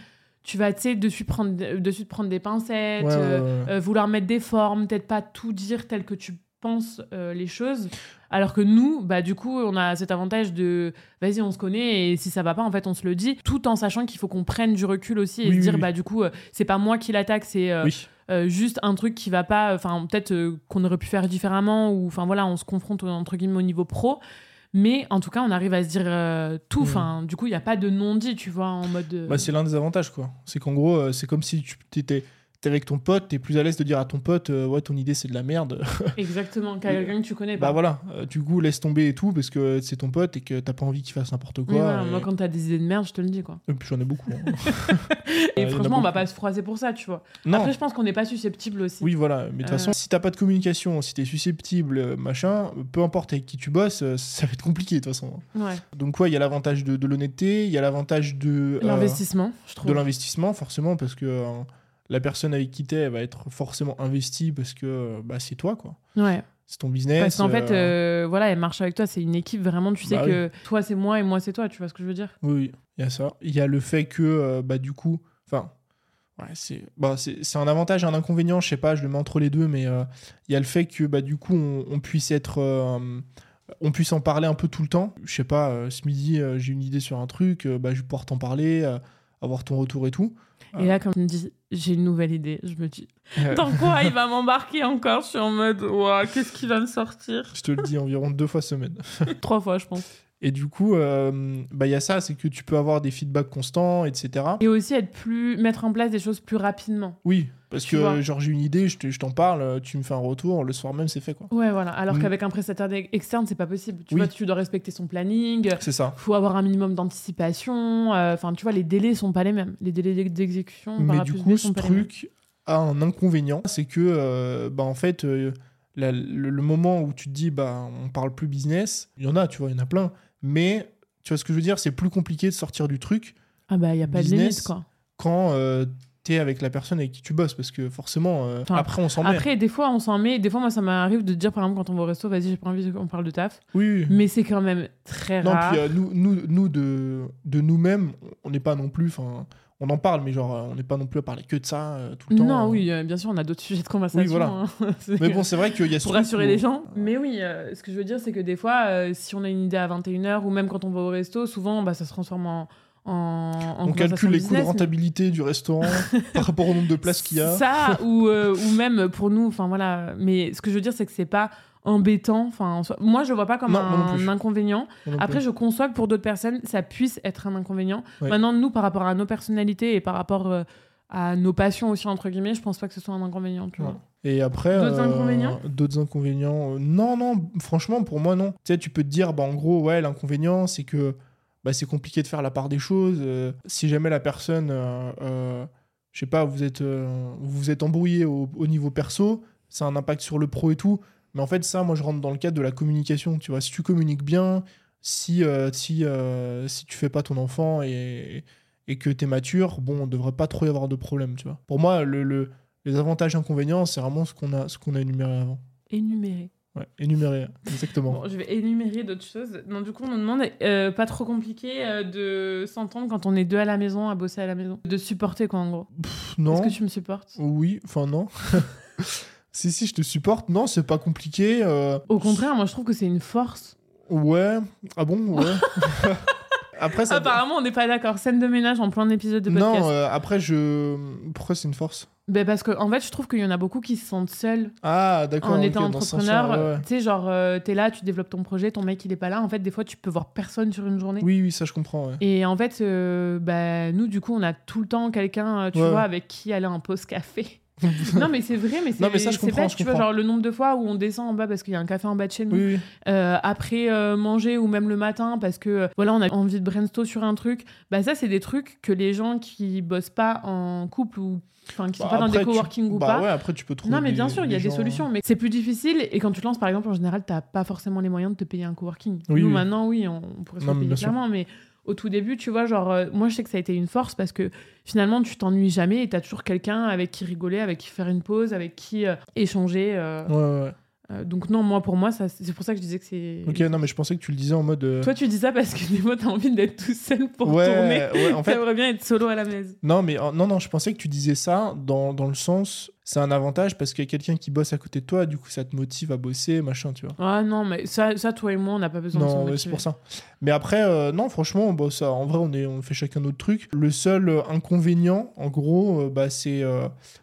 tu vas, tu sais, de suite prendre, de suite prendre des pincettes, Ouais, euh, ouais. euh, vouloir mettre des formes, peut-être pas tout dire tel que tu penses euh, les choses. Alors que nous, bah, du coup, on a cet avantage de, vas-y, on se connaît, et si ça va pas, en fait, on se le dit, tout en sachant qu'il faut qu'on prenne du recul aussi et Oui, se oui, dire, oui. bah, du coup, euh, c'est pas moi qui l'attaque, c'est euh, euh, juste un truc qui va pas, enfin peut-être euh, qu'on aurait pu faire différemment ou enfin voilà, on se confronte entre guillemets au niveau pro. Mais en tout cas, on arrive à se dire euh, tout. Mm. Enfin, du coup, il y a pas de non-dit, tu vois, en mode. euh, Bah, c'est l'un des avantages, quoi. C'est qu'en gros, euh, c'est comme si tu étais avec ton pote, t'es plus à l'aise de dire à ton pote, euh, ouais, ton idée c'est de la merde. exactement, qu'à quelqu'un que tu connais pas. Bah voilà, euh, du coup, laisse tomber et tout, parce que c'est ton pote et que t'as pas envie qu'il fasse n'importe quoi. Oui, voilà, et- Moi, quand t'as des idées de merde, je te le dis, quoi. Et puis j'en ai beaucoup. hein. Et franchement, on va pas se froisser pour ça, tu vois. non, Après, je pense qu'on n'est pas susceptible aussi. oui, voilà. Mais de toute Euh. façon, si t'as pas de communication, si t'es susceptible, machin, peu importe avec qui tu bosses, ça va être compliqué de toute façon. Ouais. Donc, ouais, il y a l'avantage de, de l'honnêteté, il y a l'avantage de. L'investissement, je trouve. de l'investissement, forcément, parce que la personne avec qui t'es, elle va être forcément investie parce que bah, c'est toi, quoi. Ouais. C'est ton business. Parce qu'en fait, euh, euh, voilà, elle marche avec toi, c'est une équipe, vraiment, tu sais Bah que toi, c'est moi et moi, c'est toi, tu vois ce que je veux dire? Oui, il y a ça. Il y a le fait que, euh, bah, du coup, enfin, ouais, c'est bah, un avantage et un inconvénient, je sais pas, je le mets entre les deux, mais euh, il y a le fait que, bah, du coup, on, on puisse être on puisse en parler un peu tout le temps. Je sais pas, euh, ce midi, euh, j'ai une idée sur un truc, euh, bah, je vais pouvoir t'en parler, avoir ton retour et tout. Et là, quand tu me dis, j'ai une nouvelle idée, je me dis, dans quoi il va m'embarquer encore Je suis en mode, Ouah, qu'est-ce qui va me sortir? Je te le dis environ deux fois semaine. Trois fois, je pense. Et du coup, euh, bah, il y a ça, c'est que tu peux avoir des feedbacks constants, etc. Et aussi être plus, mettre en place des choses plus rapidement. Oui, parce Tu que genre j'ai une idée, je te- je t'en parle, euh, tu me fais un retour, le soir même c'est fait quoi. Ouais, voilà. Alors Mm. qu'avec un prestataire externe, c'est pas possible. Tu Oui. vois, tu dois respecter son planning. C'est ça. faut avoir un minimum d'anticipation. euh, Enfin, tu vois, les délais sont pas les mêmes. Les délais d'ex- d'exécution Mais du coup, ce truc a un inconvénient, c'est que euh, bah, en fait, euh, la- le, le moment où tu te dis bah on parle plus business, il y en a, tu vois, il y en a plein, mais tu vois ce que je veux dire, c'est plus compliqué de sortir du truc Ah bah, il y a pas de limite, quoi. quand t'es avec la personne avec qui tu bosses, parce que forcément, euh, Enfin, après on s'en met. Après, des fois, on s'en met. Des fois, moi, ça m'arrive de dire, par exemple, quand on va au resto, vas-y, j'ai pas envie qu'on parle de taf. Oui, oui. Mais c'est quand même très Non, rare. puis euh, nous, nous, nous de, de nous-mêmes, on n'est pas non plus. Enfin, on en parle, mais genre, euh, on n'est pas non plus à parler que de ça euh, tout le temps. non, euh. oui, euh, bien sûr, on a d'autres sujets de conversation. voilà. hein. Mais bon, c'est vrai qu'il y a pour rassurer où- les gens. Mais oui, euh, ce que je veux dire, c'est que des fois, euh, si on a une idée à 21h ou même quand on va au resto, souvent, bah, ça se transforme en. En, en On calcule les coûts de mais- rentabilité du restaurant par rapport au nombre de places qu'il y a. Ça, ou, euh, ou même pour nous, enfin voilà. Mais ce que je veux dire, c'est que c'est pas embêtant. Enfin, en soi- moi, je vois pas comme Non, moi non un inconvénient. Non. Après, je conçois que pour d'autres personnes, ça puisse être un inconvénient. Ouais. Maintenant, nous, par rapport à nos personnalités et par rapport euh, à nos passions aussi, entre guillemets, je pense pas que ce soit un inconvénient. Tu Ouais. vois. Et après. D'autres euh, inconvénients? D'autres inconvénients. euh, non, non, franchement, pour moi, non. Tu sais, tu peux te dire, bah, en gros, ouais, l'inconvénient, c'est que bah, c'est compliqué de faire la part des choses. euh, si jamais la personne, euh, euh, je sais pas, vous êtes, euh, vous êtes embrouillé au, au niveau perso, ça a un impact sur le pro et tout. Mais en fait, ça, moi, je rentre dans le cadre de la communication. Tu vois, si tu communiques bien, si, si, si tu fais pas ton enfant et, et que tu es mature, bon, on devrait pas trop y avoir de problème, tu vois. Pour moi, le, le- les avantages et inconvénients, c'est vraiment ce qu'on a, ce qu'on a énuméré avant. Énumérer. Ouais, énuméré, exactement. Bon, je vais énumérer d'autres choses. Donc, du coup, on nous demande, euh, pas trop compliqué euh, de s'entendre quand on est deux à la maison, à bosser à la maison. De supporter, quoi, en gros. Pff, non. Est-ce que tu me supportes? Oui, enfin non. si, si, je te supporte. Non, c'est pas compliqué. euh, Au contraire, moi, je trouve que c'est une force. Ouais. Ah bon? Ouais. après, ça. Apparemment, on n'est pas d'accord. Scène de ménage en plein épisode de podcast. Non, euh, après, je. Pourquoi c'est une force? Ben, parce qu'en en fait, je trouve qu'il y en a beaucoup qui se sentent seuls Ah, d'accord. en étant entrepreneur. sens-là, ouais, ouais. Tu sais, genre, euh, t'es là, tu développes ton projet, ton mec, il est pas là. En fait, des fois, tu peux voir personne sur une journée. Oui, oui, ça, je comprends. Ouais. Et en fait, euh, bah, nous, du coup, on a tout le temps quelqu'un, euh, tu vois, avec qui aller en pause café. non, mais c'est vrai, mais c'est bête, tu vois, genre le nombre de fois où on descend en bas parce qu'il y a un café en bas de chez nous, oui, oui. euh, après euh, manger ou même le matin parce que euh, voilà, on a envie de brainstorm sur un truc. Bah, ça, c'est des trucs que les gens qui bossent pas en couple ou enfin qui sont Bah, pas dans des tu- coworking ou bah pas. ouais, après, tu peux trouver. Non, mais bien des- sûr, il y a des solutions, mais c'est plus difficile. Et quand tu te lances, par exemple, en général, t'as pas forcément les moyens de te payer un coworking. Oui, Nous, maintenant, oui, on, pourrait se Non, le mais payer clairement, mais au tout début, tu vois, genre, euh, moi, je sais que ça a été une force parce que finalement, tu t'ennuies jamais et t'as toujours quelqu'un avec qui rigoler, avec qui faire une pause, avec qui euh, échanger. euh, Ouais, ouais, donc, non, moi, pour moi, c'est pour ça que je disais que c'est. Ok, non, mais je pensais que tu le disais en mode. Toi, tu dis ça parce que des fois, t'as envie d'être tout seul pour ouais, tourner. ouais, en fait, T'aimerais bien être solo à la maison. Non, mais euh, non, non, je pensais que tu disais ça dans, dans le sens, c'est un avantage parce qu'il y a quelqu'un qui bosse à côté de toi, du coup ça te motive à bosser, machin, tu vois. Ah non, mais ça, ça toi et moi, on n'a pas besoin de Non, s'en ouais, c'est pour ça. Mais après, euh, non, franchement, bon, ça, en vrai, on, est, on fait chacun notre truc. Le seul euh, inconvénient, en gros, euh, bah, c'est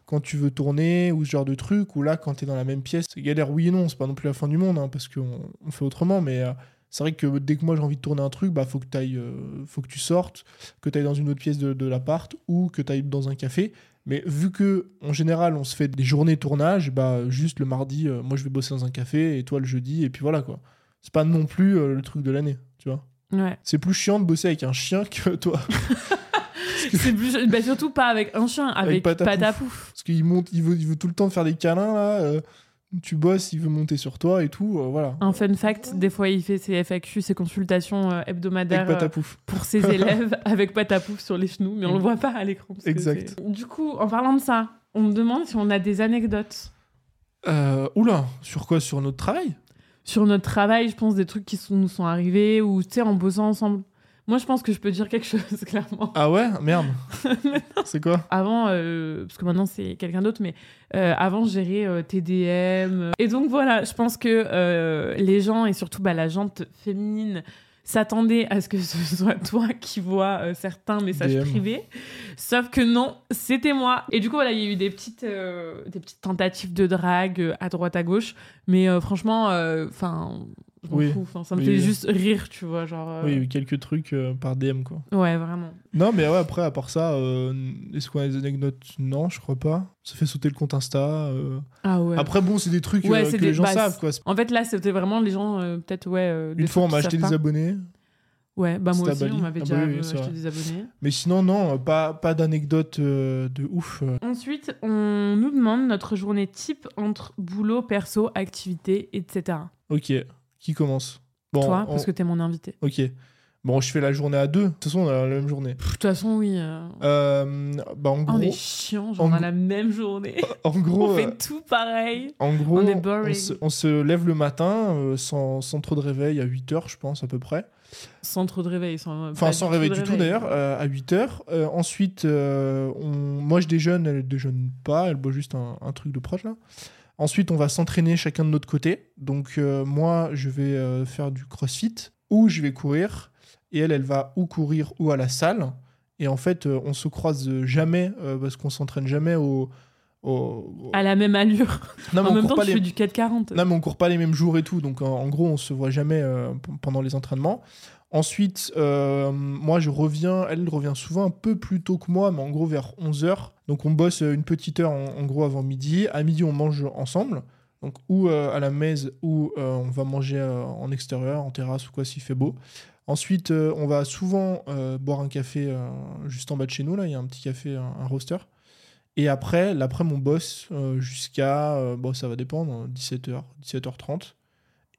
quand tu veux tourner ou ce genre de truc, ou là, quand tu es dans la même pièce, c'est galère, oui et non, c'est pas non plus la fin du monde, hein, parce qu'on on fait autrement, mais c'est vrai que dès que moi j'ai envie de tourner un truc, bah, faut que, euh, faut que tu sortes, que tu ailles dans une autre pièce de, de l'appart, ou que tu ailles dans un café. Mais vu que en général on se fait des journées tournage, bah juste le mardi, euh, moi je vais bosser dans un café et toi le jeudi et puis voilà quoi. C'est pas non plus euh, le truc de l'année, tu vois. Ouais. C'est plus chiant de bosser avec un chien que toi. C'est plus... bah, surtout pas avec un chien, avec, Patapouf. Patapouf. Parce qu'il monte, il veut, il veut tout le temps te faire des câlins là. euh, tu bosses, il veut monter sur toi et tout, euh, voilà. Un fun fact, des fois il fait ses FAQ, ses consultations euh, Avec hebdomadaires euh, patapouf. pour ses élèves avec Patapouf sur les genoux, mais on le voit pas à l'écran. Exact. Du coup, en parlant de ça, on me demande si on a des anecdotes Euh, oula, sur quoi? Sur notre travail? Sur notre travail, je pense des trucs qui sont- nous sont arrivés ou tu sais en bossant ensemble. Moi, je pense que je peux dire quelque chose, clairement. Ah ouais Merde. c'est quoi? Avant, euh, parce que maintenant c'est quelqu'un d'autre, mais euh, avant, je gérais euh, TDM. Et donc voilà, je pense que les gens, et surtout bah, la jante féminine, s'attendaient à ce que ce soit toi qui vois certains messages DM. privés. Sauf que non, c'était moi. Et du coup, voilà, il y a eu des petites, des petites tentatives de drague à droite, à gauche. Mais franchement, enfin, Oui. Enfin, ça me Oui, fait juste rire, tu vois. Genre, euh, Oui, quelques trucs euh, par DM, quoi. Ouais, vraiment. Non, mais ouais, après, à part ça, euh, est-ce qu'on a des anecdotes? Non, je crois pas. Ça fait sauter le compte Insta. euh. Ah ouais. Après, bon, c'est des trucs Ouais, que des- les gens bah, savent, quoi. En fait, là, c'était vraiment les gens, peut-être, ouais. Une fois, on m'a acheté des pas. abonnés. Ouais, bah moi aussi, on m'avait Ah déjà bah oui, acheté vrai. des abonnés. Mais sinon, non, pas, pas d'anecdotes euh, de ouf. Ensuite, on nous demande notre journée type entre boulot, perso, activité, etc. Ok, qui commence? Bon, Toi, on- parce que t'es mon invité. Ok. Bon, je fais la journée à deux. De toute façon, on a la même journée. De toute façon, oui. euh, Euh, bah, en On gros, est chiant, genre on a la même journée. en gros, on euh, fait tout pareil. en gros, on est boring. se, on se lève le matin euh, sans, sans trop de réveil à 8 heures, je pense, à peu près. Sans trop de réveil. Sans, Enfin, sans réveil du tout d'ailleurs, euh, à 8 heures. Euh, ensuite, euh, on... moi je déjeune, elle déjeune pas, elle boit juste un, un truc de proche là. Ensuite, on va s'entraîner chacun de notre côté. Donc, euh, moi, je vais euh, faire du crossfit ou je vais courir. Et elle, elle va ou courir ou à la salle. Et en fait, euh, on se croise jamais parce qu'on s'entraîne jamais au. Au- À la même allure. Non, en même temps, tu les- fais du 440. non, mais on court pas les mêmes jours et tout. Donc, en, en gros, on se voit jamais euh, pendant les entraînements. Ensuite, euh, moi, je reviens. Elle revient souvent un peu plus tôt que moi, mais en gros, vers 11h. Donc, on bosse euh, une petite heure, en, en gros, avant midi. À midi, on mange ensemble. Donc, ou euh, à la messe, ou on va manger en extérieur, en terrasse ou quoi, s'il fait beau. Ensuite, on va souvent boire un café juste en bas de chez nous. Là, il y a un petit café, un, un roaster. Et après, l'après, on bosse euh, jusqu'à, euh, bon, ça va dépendre, 17h, 17h30.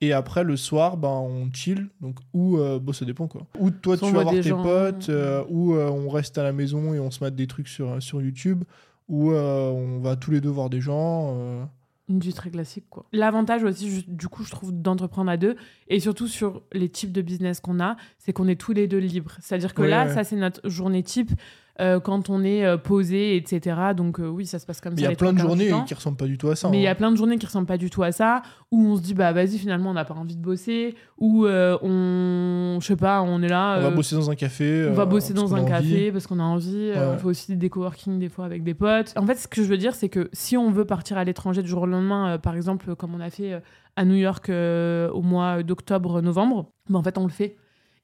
Et après, le soir, ben, on chill. Donc, ou, euh, bon, ça dépend quoi. Ou toi, tu vas voir tes gens. potes, euh, ou euh, on reste à la maison et on se mate des trucs sur, sur YouTube, ou on va tous les deux voir des gens. Une vie très classique, quoi. L'avantage aussi, du coup, je trouve, d'entreprendre à deux, et surtout sur les types de business qu'on a, c'est qu'on est tous les deux libres. C'est-à-dire que Ouais, là, ouais. ça, c'est notre journée type euh, quand on est euh, posé, etc. Donc, euh, oui, ça se passe comme Mais ça. il y a plein de journées qui ressemblent pas du tout à ça. Mais il y a hein. plein de journées qui ressemblent pas du tout à ça, où on se dit, bah vas-y, finalement, on n'a pas envie de bosser, ou on, je sais pas, on est là. On va bosser dans un café. on va bosser dans un envie. café parce qu'on a envie. Ouais. on fait aussi des coworking des fois avec des potes. En fait, ce que je veux dire, c'est que si on veut partir à l'étranger du jour au lendemain, par exemple, comme on a fait à New York au mois d'octobre-novembre, ben, en fait, on le fait.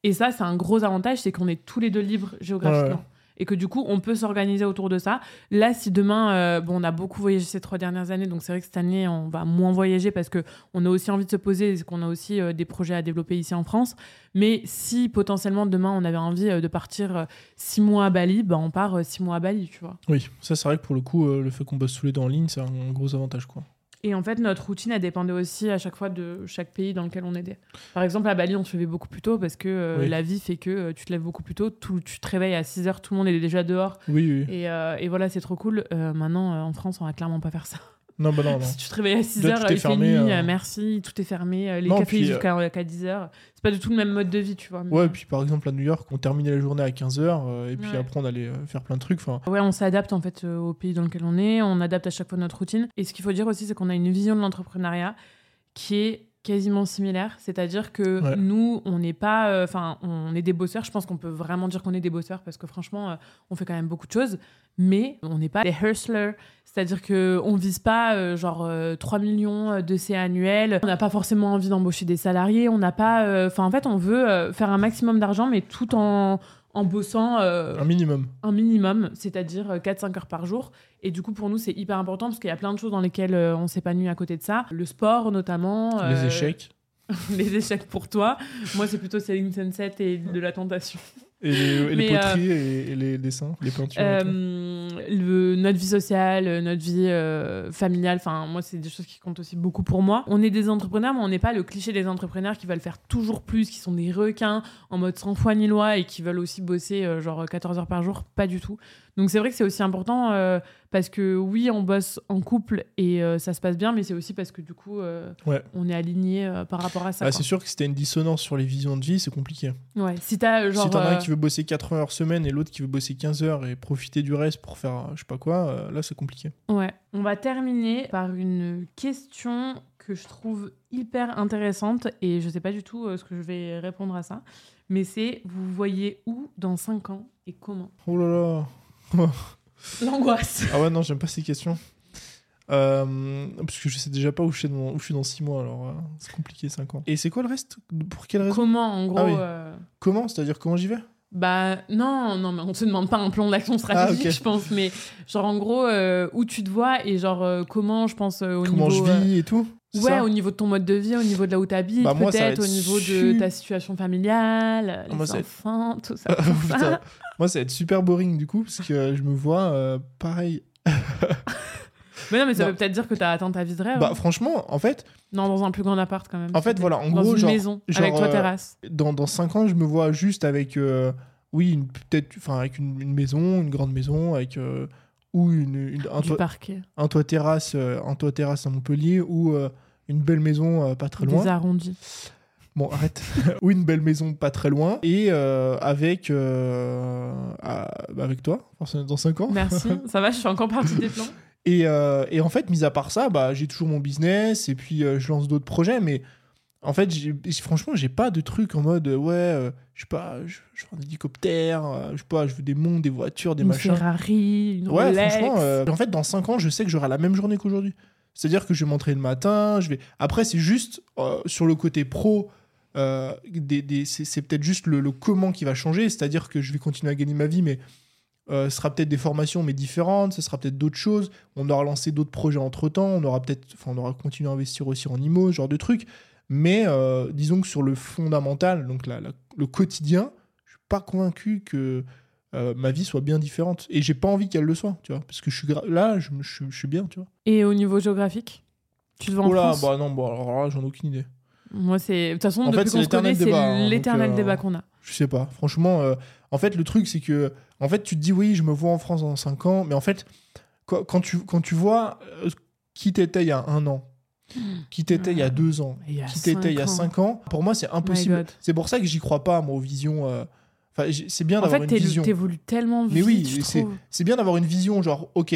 Et ça, c'est un gros avantage, c'est qu'on est tous les deux libres géographiquement. Ouais. Et que du coup, on peut s'organiser autour de ça. Là, si demain, euh, bon, on a beaucoup voyagé ces trois dernières années, donc c'est vrai que cette année, on va moins voyager parce que on a aussi envie de se poser, et qu'on a aussi euh, des projets à développer ici en France. Mais si potentiellement demain, on avait envie euh, de partir six mois à Bali, bah, on part six mois à Bali, tu vois. Oui, ça c'est vrai que pour le coup, le fait qu'on bosse tous les deux en ligne, c'est un gros avantage. quoi. Et en fait, notre routine, elle dépendait aussi à chaque fois de chaque pays dans lequel on était. Par exemple, à Bali, on se levait beaucoup plus tôt parce que euh, Oui. la vie fait que euh, tu te lèves beaucoup plus tôt, tout- tu te réveilles à 6 heures, tout le monde est déjà dehors. Oui, oui. Et, euh, et voilà, c'est trop cool. Maintenant, en France, on va clairement pas faire ça. Non, bah non, non. Si tu te réveilles à 6 Là, heures, tout est il fait fermé, nuit, euh. euh, merci, tout est fermé. euh, les Non, cafés ils ouvrent jusqu'à 10 heures. C'est pas du tout le même mode de vie, tu vois. mais- Ouais, et puis par exemple à New York, on terminait la journée à 15h, et puis Ouais. après on allait euh, faire plein de trucs. Enfin, Ouais, on s'adapte en fait euh, au pays dans lequel on est, on adapte à chaque fois notre routine. Et ce qu'il faut dire aussi, c'est qu'on a une vision de l'entrepreneuriat qui est quasiment similaire. C'est-à-dire que Ouais. nous, on n'est pas. euh, Enfin, on est des bosseurs. Je pense qu'on peut vraiment dire qu'on est des bosseurs parce que franchement, euh, on fait quand même beaucoup de choses. Mais on n'est pas des hustlers. C'est-à-dire qu'on ne vise pas euh, genre euh, 3 millions de CA annuels. On n'a pas forcément envie d'embaucher des salariés. On n'a pas. Enfin, en fait, on veut faire un maximum d'argent, mais tout en, en bossant. euh, un minimum. un minimum, c'est-à-dire euh, 4-5 heures par jour. Et du coup, pour nous, c'est hyper important parce qu'il y a plein de choses dans lesquelles euh, on s'épanouit à côté de ça. Le sport, notamment. Les euh, échecs. les échecs pour toi. Moi, c'est plutôt Selling Sunset et de la tentation. Et les, et les euh, poteries et, et les dessins, les peintures. Euh, le- notre vie sociale, euh, notre vie familiale, enfin, moi, c'est des choses qui comptent aussi beaucoup pour moi. On est des entrepreneurs, mais on n'est pas le cliché des entrepreneurs qui veulent faire toujours plus, qui sont des requins en mode sans foi ni loi et qui veulent aussi bosser genre 14 heures par jour. Pas du tout. Donc c'est vrai que c'est aussi important euh, parce que oui, on bosse en couple et euh, ça se passe bien, mais c'est aussi parce que du coup, euh, Ouais. on est aligné par rapport à ça. Ah, c'est sûr que si t'as une dissonance sur les visions de vie, c'est compliqué. Ouais. Si t'as genre. si t'en as un qui veut bosser 80 heures semaine et l'autre qui veut bosser 15 heures et profiter du reste pour faire je sais pas quoi, là c'est compliqué. Ouais. On va terminer par une question que je trouve hyper intéressante et je sais pas du tout ce que je vais répondre à ça, mais c'est vous voyez où dans 5 ans et comment? Oh là là. L'angoisse. Ah ouais, non, j'aime pas ces questions. Euh, parce que je sais déjà pas où je suis dans, où je suis dans 6 mois, alors euh, c'est compliqué 5 ans. Et c'est quoi le reste? Pour quelle raison? Comment en gros Ah oui. euh, Comment? C'est-à-dire comment j'y vais? Bah non, non, mais on te demande pas un plan d'action stratégique, Ah, ok. je pense, mais genre en gros euh, où tu te vois et genre euh, comment je pense euh, au Comment niveau. je euh, vis et tout Ouais, ça au niveau de ton mode de vie, au niveau de là où tu habites, Bah, peut-être être au niveau de ta situation familiale, les moi, être- enfants, tout ça. tout ça. Putain. Moi, ça va être super boring du coup, parce que je me vois euh, pareil. Mais non, mais ça Non. veut peut-être dire que t'as atteint ta vie de rêve. Bah, hein. franchement, en fait, Non, dans un plus grand appart quand même. En fait, voilà, en dans gros, une genre- maison genre, avec toi euh, terrasse. dans, dans 5 ans, je me vois juste avec, euh, oui, peut-être, enfin, avec une, une maison, une grande maison, avec ou une, une- un, toit, parquet, un toit terrasse, euh, un toit terrasse à Montpellier, ou euh, une belle maison euh, pas très loin. des arrondis. Bon, arrête. ou une belle maison pas très loin, et euh, avec, euh, à- bah, avec toi, dans 5 ans. Merci, ça va, je suis encore partie des plans. Et, euh, et en fait, mis à part ça, bah, j'ai toujours mon business et puis je lance d'autres projets. Mais en fait, franchement, j'ai pas de truc en mode euh, ouais, euh, je sais pas, je, je veux un hélicoptère, euh, je sais pas, je veux des mondes, des voitures, des une machins. Ferrari, une Ouais, Rolex. franchement, euh, en fait, dans 5 ans, je sais que j'aurai la même journée qu'aujourd'hui. C'est-à-dire que je vais m'entraîner le matin, je vais. Après, c'est juste euh, sur le côté pro. euh, des, des- c'est peut-être juste le, le comment qui va changer, c'est-à-dire que je vais continuer à gagner ma vie, mais ce sera peut-être des formations, mais différentes, ce sera peut-être d'autres choses. On aura lancé d'autres projets entre temps, on aura peut-être, enfin, on aura continué à investir aussi en IMO, ce genre de trucs. Mais euh, disons que sur le fondamental, donc la- la- le quotidien, je suis pas convaincu que euh, ma vie soit bien différente. Et j'ai pas envie qu'elle le soit, tu vois. Parce que je suis là, je, me- je, je suis bien, tu vois. Et au niveau géographique Tu te vois en Oh là, France? bah non, bon, alors là, j'en ai aucune idée. Moi, c'est. De toute façon, En depuis fait, c'est qu'on se connaît, l'éternel c'est débat, hein, l'éternel euh, débat qu'on a. Je sais pas. Franchement, euh, en fait, le truc, c'est que, en fait, tu te dis, oui, je me vois en France dans 5 ans, mais en fait, quand, tu, quand tu vois qui t'étais il y a un an, qui t'étais il y a deux ans, Il qui t'étais il y a cinq 5 ans, pour moi, c'est impossible. God. C'est pour ça que j'y crois pas, moi, aux visions. euh, Enfin, c'est bien En d'avoir fait, une vision. t'évolues tellement vite, Mais oui, c'est bien d'avoir une vision, genre, ok,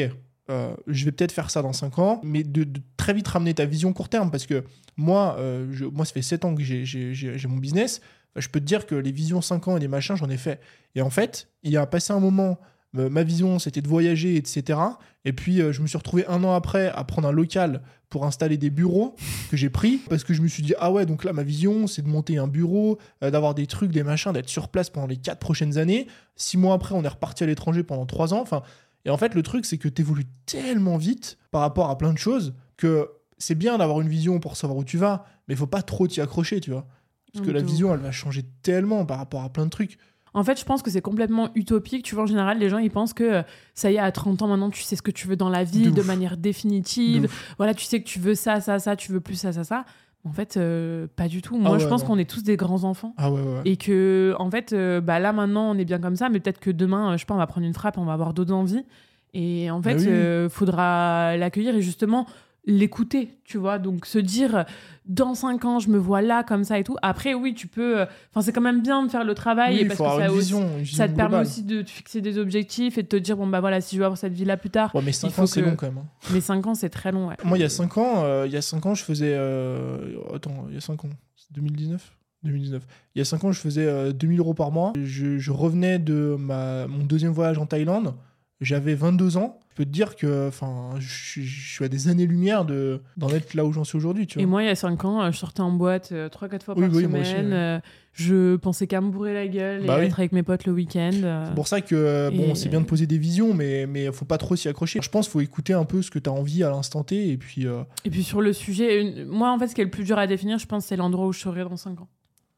euh, je vais peut-être faire ça dans 5 ans, mais de, de très vite ramener ta vision court terme, parce que moi, euh, je- moi ça fait 7 ans que j'ai- mon business, je peux te dire que les visions 5 ans et les machins, j'en ai fait. Et en fait, il y a passé un moment, ma vision, c'était de voyager, etc. Et puis, euh, je me suis retrouvé un an après à prendre un local pour installer des bureaux que j'ai pris parce que je me suis dit ah ouais donc là ma vision c'est de monter un bureau euh, d'avoir des trucs des machins d'être sur place pendant les quatre prochaines années. Six mois après on est reparti à l'étranger pendant trois ans. Enfin et en fait le truc c'est que tu évolues tellement vite par rapport à plein de choses que c'est bien d'avoir une vision pour savoir où tu vas mais il faut pas trop t'y accrocher tu vois. Parce que la vision elle va changer tellement par rapport à plein de trucs En fait, je pense que c'est complètement utopique. Tu vois, en général, les gens, ils pensent que euh, ça y est, à 30 ans, maintenant, tu sais ce que tu veux dans la vie De manière définitive. Voilà, tu sais que tu veux ça, ça, ça, tu veux plus ça, ça, ça. En fait, euh, pas du tout. Moi, Ah je pense qu'on est tous des grands enfants. ah ouais. Et que, en fait, euh, bah, là, maintenant, on est bien comme ça, mais peut-être que demain, je sais pas, on va prendre une frappe, on va avoir d'autres envies. Et en fait, Bah oui. euh, faudra l'accueillir et justement l'écouter, tu vois. Donc, se dire, dans 5 ans, je me vois là, comme ça et tout. Après, oui, tu peux. euh, Enfin, c'est quand même bien de faire le travail Oui, parce faut que avoir ça, aussi- vision, ça te permet aussi de te fixer des objectifs et de te dire, bon, bah voilà, si je veux avoir cette vie-là plus tard. Ouais, mais 5 faut ans, c'est long quand même. hein. Mais 5 ans, c'est très long, ouais. Moi, il y a 5 ans, euh, il y a 5 ans, je faisais. euh, Attends, il y a 5 ans. C'est 2019 2019. Il y a 5 ans, je faisais euh, 2000 euros par mois. Je, je revenais de ma, mon deuxième voyage en Thaïlande. J'avais 22 ans. Je peux te dire que enfin, je, suis- je suis à des années-lumière de- d'en être là où j'en suis aujourd'hui. Tu Et vois. moi, il y a 5 ans, euh, je sortais en boîte 3-4 fois Oui, par oui, semaine. aussi, euh, je pensais qu'à me bourrer la gueule Bah et être avec mes potes le week-end. euh. C'est pour ça que euh, bon, Et- c'est bien de poser des visions, mais mais faut pas trop s'y accrocher. Je pense qu'il faut écouter un peu ce que tu as envie à l'instant T et puis euh, Et puis sur le sujet, une- moi, en fait, ce qui est le plus dur à définir, je pense, c'est l'endroit où je serai dans 5 ans.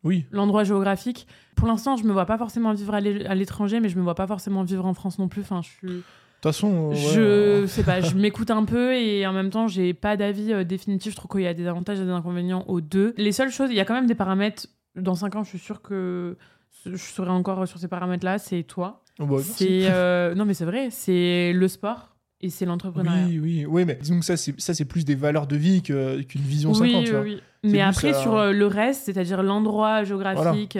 oui. L'endroit géographique. Pour l'instant, je me vois pas forcément vivre à l'étranger, mais je me vois pas forcément vivre en France non plus. Enfin, je suis... De toute façon, euh, ouais, je euh, sais pas, je m'écoute un peu et en même temps, j'ai pas d'avis euh, définitif. Je trouve qu'il y a des avantages et des inconvénients aux deux. Les seules choses, il y a quand même des paramètres. Dans 5 ans, je suis sûre que je serai encore sur ces paramètres-là. C'est toi. Oh, bah. C'est euh, non mais c'est vrai, c'est le sport et c'est l'entrepreneuriat. Oui, oui, oui, mais disons que ça, c'est ça, c'est plus des valeurs de vie qu'une vision 50, oui, tu vois. oui, Mais après sur le reste, c'est-à-dire l'endroit géographique,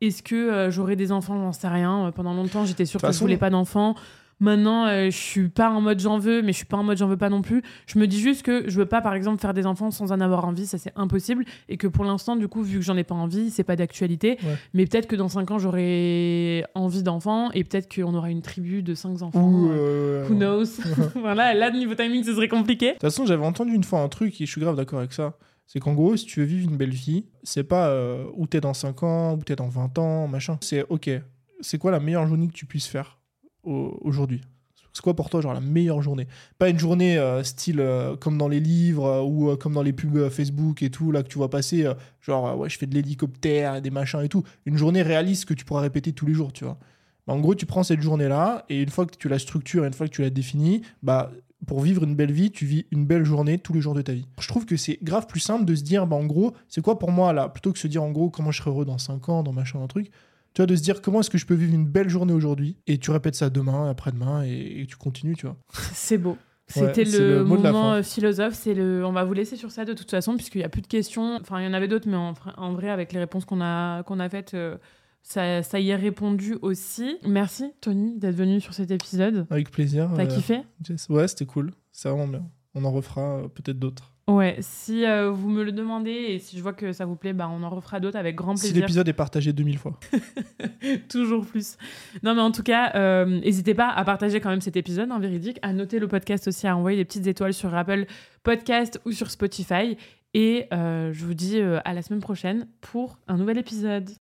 est-ce que j'aurai des enfants, j'en sais rien. Pendant longtemps, j'étais sûre que je façon- voulais pas d'enfants. Maintenant, euh, je suis pas en mode j'en veux, mais je suis pas en mode j'en veux pas non plus. Je me dis juste que je veux pas, par exemple, faire des enfants sans en avoir envie, ça c'est impossible. Et que pour l'instant, du coup, vu que j'en ai pas envie, c'est pas d'actualité. Ouais. Mais peut-être que dans 5 ans, j'aurai envie d'enfants et peut-être qu'on aura une tribu de 5 enfants. Ou, euh, euh, Who knows? Voilà, là, niveau timing, ce serait compliqué. De toute façon, j'avais entendu une fois un truc et je suis grave d'accord avec ça. C'est qu'en gros, si tu veux vivre une belle vie, c'est pas euh, où t'es dans 5 ans, où t'es dans 20 ans, machin. C'est ok, c'est quoi la meilleure journée que tu puisses faire? Aujourd'hui C'est quoi pour toi, genre la meilleure journée? Pas une journée euh, style euh, comme dans les livres euh, ou comme dans les pubs Facebook et tout, là que tu vois passer, genre ouais, je fais de l'hélicoptère des machins et tout. Une journée réaliste que tu pourras répéter tous les jours, tu vois. En gros, tu prends cette journée-là et une fois que tu la structures, une fois que tu la définis, bah pour vivre une belle vie, tu vis une belle journée tous les jours de ta vie. Je trouve que c'est grave plus simple de se dire, bah, en gros, c'est quoi pour moi là? Plutôt que se dire, en gros, comment je serai heureux dans 5 ans, dans machin, un truc. Tu vois, de se dire, comment est-ce que je peux vivre une belle journée aujourd'hui Et tu répètes ça demain, après-demain, et, et tu continues, tu vois. C'est beau. C'était le, moment euh, philosophe. C'est le. On va vous laisser sur ça de toute façon, puisqu'il n'y a plus de questions. Enfin, il y en avait d'autres, mais en, en vrai, avec les réponses qu'on a qu'on a faites, euh, ça, ça y est répondu aussi. Merci Tony d'être venu sur cet épisode. Avec plaisir. T'as euh, kiffé? Jess. Ouais, c'était cool. C'est vraiment bien. On en refera euh, peut-être d'autres. Ouais. Si euh, vous me le demandez et si je vois que ça vous plaît, bah, on en refera d'autres avec grand Si plaisir. l'épisode est partagé 2000 fois. Toujours plus. Non, mais en tout cas, euh, n'hésitez pas à partager quand même cet épisode, en véridique, à noter le podcast aussi, à envoyer des petites étoiles sur Apple Podcast ou sur Spotify. Et euh, je vous dis à la semaine prochaine pour un nouvel épisode.